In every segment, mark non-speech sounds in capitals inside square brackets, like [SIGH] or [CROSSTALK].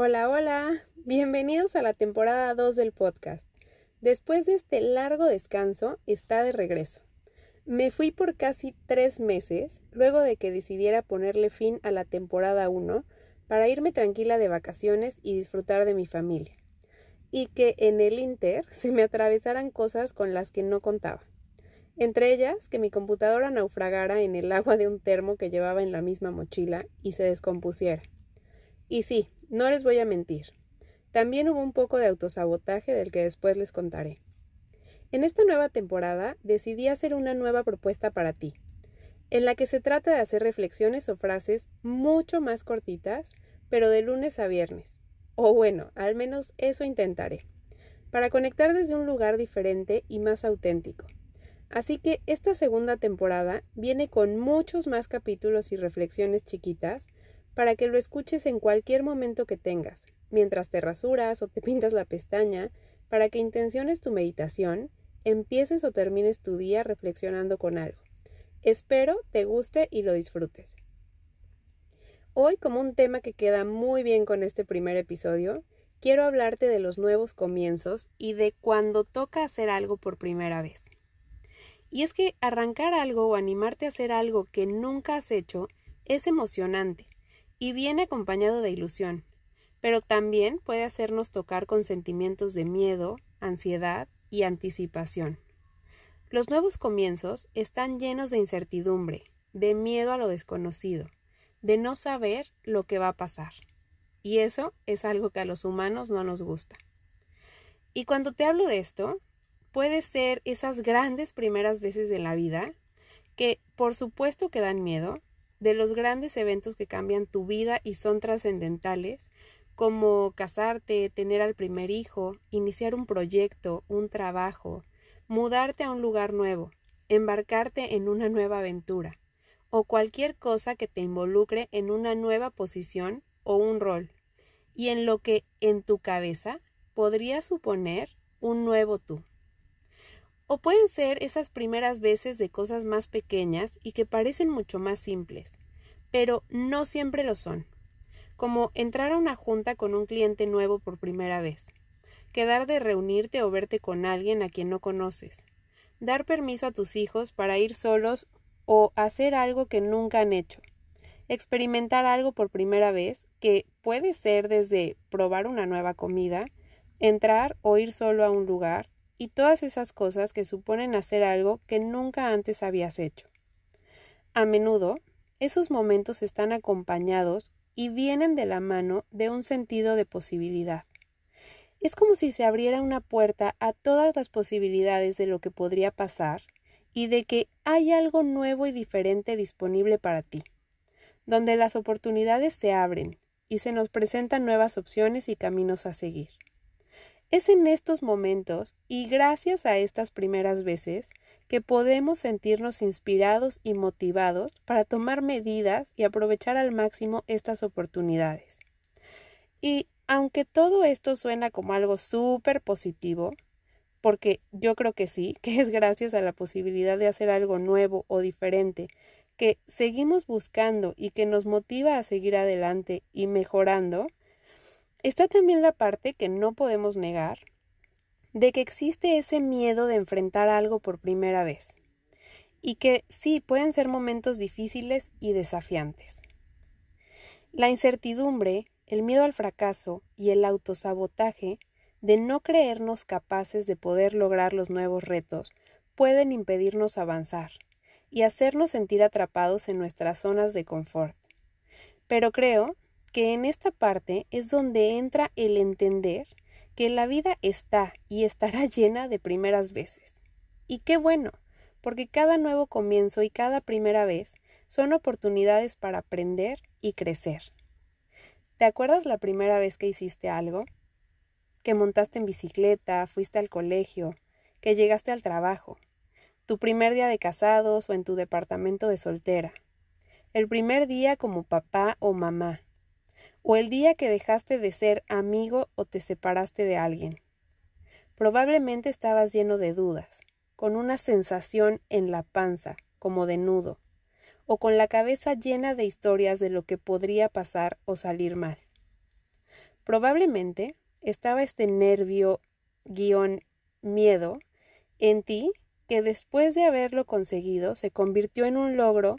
Hola, hola, bienvenidos a la temporada 2 del podcast. Después de este largo descanso, está de regreso. Me fui por casi tres meses, luego de que decidiera ponerle fin a la temporada 1 para irme tranquila de vacaciones y disfrutar de mi familia. Y que en el Inter [LAUGHS] se me atravesaran cosas con las que no contaba. Entre ellas, que mi computadora naufragara en el agua de un termo que llevaba en la misma mochila y se descompusiera. Y sí, no les voy a mentir. También hubo un poco de autosabotaje del que después les contaré. En esta nueva temporada decidí hacer una nueva propuesta para ti, en la que se trata de hacer reflexiones o frases mucho más cortitas, pero de lunes a viernes. O bueno, al menos eso intentaré, para conectar desde un lugar diferente y más auténtico. Así que esta segunda temporada viene con muchos más capítulos y reflexiones chiquitas para que lo escuches en cualquier momento que tengas, mientras te rasuras o te [LAUGHS] pintas la pestaña, para que intenciones tu meditación, empieces o termines tu día reflexionando con algo. Espero te guste y lo disfrutes. Hoy, como un tema que queda muy bien con este primer episodio, quiero hablarte de los nuevos comienzos y de cuando toca hacer algo por primera vez. Y es que arrancar algo o animarte a hacer algo que nunca has hecho es emocionante y viene acompañado de ilusión, pero también puede hacernos tocar con sentimientos de miedo, ansiedad y anticipación. Los nuevos comienzos están llenos de incertidumbre, de miedo a lo desconocido, de no saber lo que va a pasar. Y eso es algo que a los humanos no nos gusta. Y cuando te hablo de esto, puede ser esas grandes primeras veces de la vida que por supuesto que dan miedo, de los grandes eventos que cambian tu vida y son trascendentales, como casarte, tener al primer hijo, iniciar un proyecto, un trabajo, mudarte a un lugar nuevo, embarcarte en una nueva aventura, o cualquier cosa que te involucre en una nueva posición o un rol, y en lo que en tu cabeza podría suponer un nuevo tú. O pueden ser esas primeras veces de cosas más pequeñas y que parecen mucho más simples, pero no siempre lo son, como entrar a una junta con un cliente nuevo por primera vez, quedar de reunirte o verte con alguien a quien no conoces, dar permiso a tus hijos para ir solos o hacer algo que nunca han hecho, experimentar algo por primera vez, que puede ser desde probar una nueva comida, entrar o ir solo a un lugar, y todas esas cosas que suponen hacer algo que nunca antes habías hecho. A menudo, esos momentos están acompañados y vienen de la mano de un sentido de posibilidad. Es como si se abriera una puerta a todas las posibilidades de lo que podría pasar y de que hay algo nuevo y diferente disponible para ti, donde las oportunidades se abren y se nos presentan nuevas opciones y caminos a seguir. Es en estos momentos y gracias a estas primeras veces que podemos sentirnos inspirados y motivados para tomar medidas y aprovechar al máximo estas oportunidades. Y aunque todo esto suena como algo súper positivo, porque yo creo que sí, que es gracias a la posibilidad de hacer algo nuevo o diferente, que seguimos buscando y que nos motiva a seguir adelante y mejorando, Está también la parte que no podemos negar de que existe ese miedo de enfrentar algo por primera vez y que sí pueden ser momentos difíciles y desafiantes. La incertidumbre, el miedo al fracaso y el autosabotaje de no creernos capaces de poder lograr los nuevos retos pueden impedirnos avanzar y hacernos sentir atrapados en nuestras zonas de confort. Pero creo que en esta parte es donde entra el entender que la vida está y estará [LAUGHS] llena de primeras veces. Y qué bueno, porque cada nuevo comienzo y cada primera vez son oportunidades para aprender y crecer. ¿Te acuerdas la primera vez que hiciste algo? Que montaste en bicicleta, fuiste al colegio, que llegaste al trabajo, tu primer día de casados o en tu departamento de soltera, el primer día como papá o mamá, o el día que dejaste de ser amigo o te separaste de alguien. Probablemente estabas lleno de dudas, con una sensación en la panza, como de nudo, o con la cabeza llena de historias de lo que podría pasar o salir mal. Probablemente estaba este nervio guion miedo en ti que después de haberlo conseguido se convirtió en un logro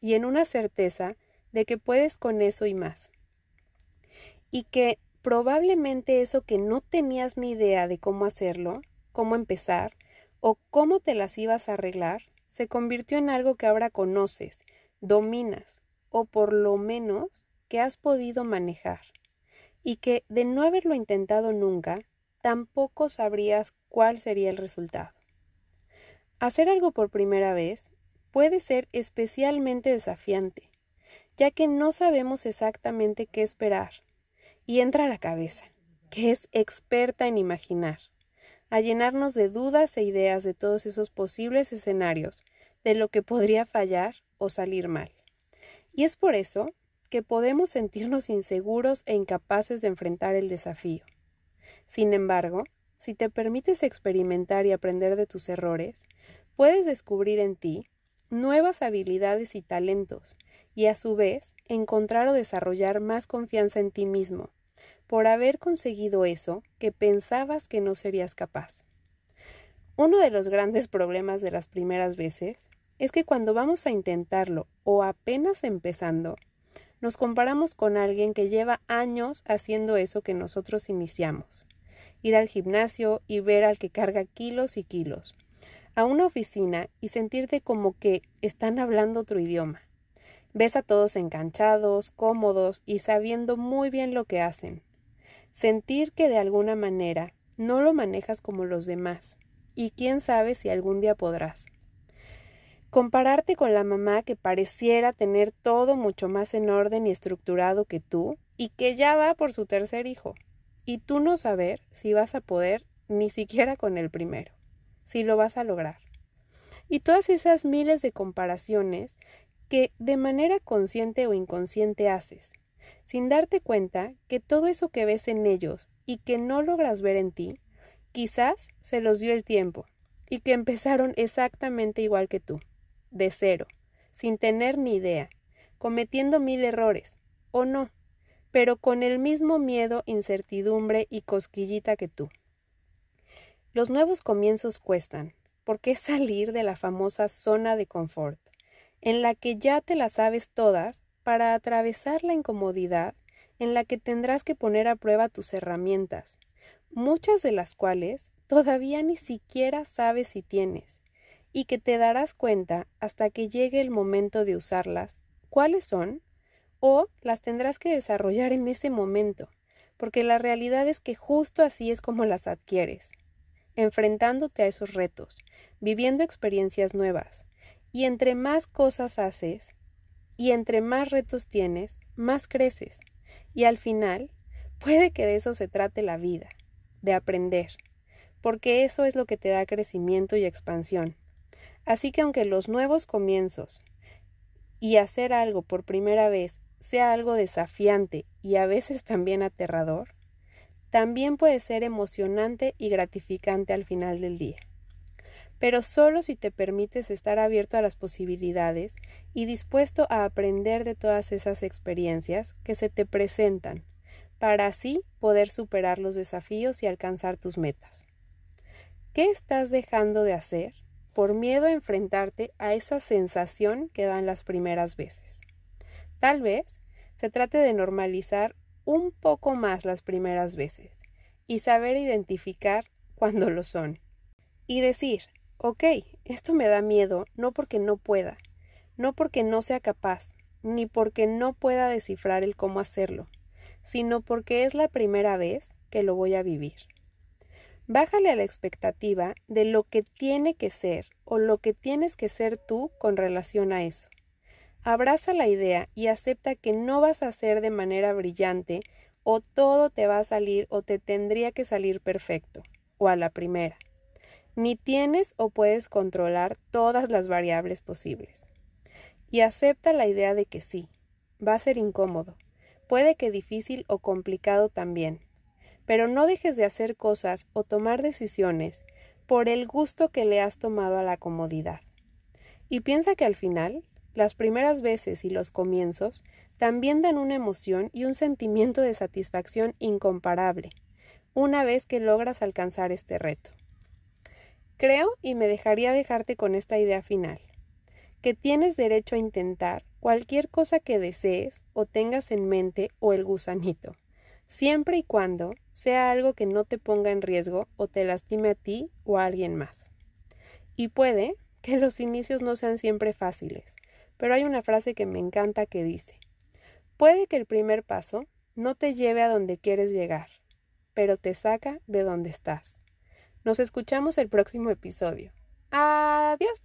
y en una certeza de que puedes con eso y más. Y que probablemente eso que no tenías ni idea de cómo hacerlo, cómo empezar o cómo te las ibas a arreglar, se convirtió en algo que ahora conoces, dominas o por lo menos que has podido manejar y que de no haberlo intentado nunca, tampoco sabrías cuál sería el resultado. Hacer algo por primera vez puede ser especialmente desafiante, ya que no sabemos exactamente qué esperar, y entra a la cabeza, que es experta en imaginar, a llenarnos de dudas e ideas de todos esos posibles escenarios de lo que podría fallar o salir mal. Y es por eso que podemos sentirnos inseguros e incapaces de enfrentar el desafío. Sin embargo, si te permites experimentar y aprender de tus errores, puedes descubrir en ti nuevas habilidades y talentos, y a su vez encontrar o desarrollar más confianza en ti mismo, por haber conseguido eso que pensabas que no serías capaz. Uno de los grandes problemas de las primeras veces es que cuando vamos a intentarlo o apenas empezando, nos comparamos con alguien que lleva años haciendo eso que nosotros iniciamos. Ir al gimnasio y ver al que carga kilos y kilos. A una oficina y sentirte como que están hablando otro idioma. Ves a todos enganchados, cómodos y sabiendo muy bien lo que hacen. Sentir que de alguna manera no lo manejas como los demás. Y quién sabe si algún día podrás. Compararte con la mamá que pareciera tener todo mucho más en orden y estructurado que tú y que ya va por su tercer hijo. Y tú no saber si vas a poder ni siquiera con el primero, si lo vas a lograr. Y todas esas miles de comparaciones que de manera consciente o inconsciente haces, sin darte cuenta que todo eso que ves en ellos y que no logras ver en ti, quizás se los dio el tiempo y que empezaron exactamente igual que tú de cero, sin tener ni idea, cometiendo mil errores, o no, pero con el mismo miedo, incertidumbre y cosquillita que tú. Los nuevos comienzos cuestan, porque es salir de la famosa zona de confort, en la que ya te la sabes todas, para atravesar la incomodidad en la que tendrás que poner a prueba tus herramientas, muchas de las cuales todavía ni siquiera sabes si tienes, y que te darás cuenta hasta que llegue el momento de usarlas, cuáles son, o las tendrás que desarrollar en ese momento, porque la realidad es que justo así es como las adquieres, enfrentándote a esos retos, viviendo experiencias nuevas, y entre más cosas haces, y entre más retos tienes, más creces, y al final, puede que de eso se trate la vida, de aprender, porque eso es lo que te da crecimiento y expansión. Así que aunque los nuevos comienzos y hacer algo por primera vez sea algo desafiante y a veces también aterrador, también puede ser emocionante y gratificante al final del día. Pero solo si te permites estar abierto a las posibilidades y dispuesto a aprender de todas esas experiencias que se te presentan, para así poder superar los desafíos y alcanzar tus metas. ¿Qué estás dejando de hacer por miedo a enfrentarte a esa sensación que dan las primeras veces. Tal vez se trate de normalizar un poco más las primeras veces y saber identificar cuando lo son. Y decir, ok, esto me da miedo no porque no pueda, no porque no sea capaz, ni porque no pueda descifrar el cómo hacerlo, sino porque es la primera vez que lo voy a vivir. Bájale a la expectativa de lo que tiene que ser o lo que tienes que ser tú con relación a eso. Abraza la idea y acepta que no vas a ser de manera brillante o todo te va a salir o te tendría que salir perfecto o a la primera. Ni tienes o puedes controlar todas las variables posibles. Y acepta la idea de que sí, va a ser incómodo, puede que difícil o complicado también, pero no dejes de hacer cosas o tomar decisiones por el gusto que le has tomado a la comodidad. Y piensa que al final las primeras veces y los comienzos también dan una emoción y un sentimiento de satisfacción incomparable, una vez que logras alcanzar este reto. Creo y me dejaría dejarte con esta idea final, que tienes derecho a intentar cualquier cosa que desees o tengas en mente o el gusanito, siempre y cuando sea algo que no te ponga en riesgo o te lastime a ti o a alguien más. Y puede que los inicios no sean siempre fáciles, pero hay una frase que me encanta que dice, puede que el primer paso no te lleve a donde quieres llegar, pero te saca de donde estás. Nos escuchamos el próximo episodio. Adiós.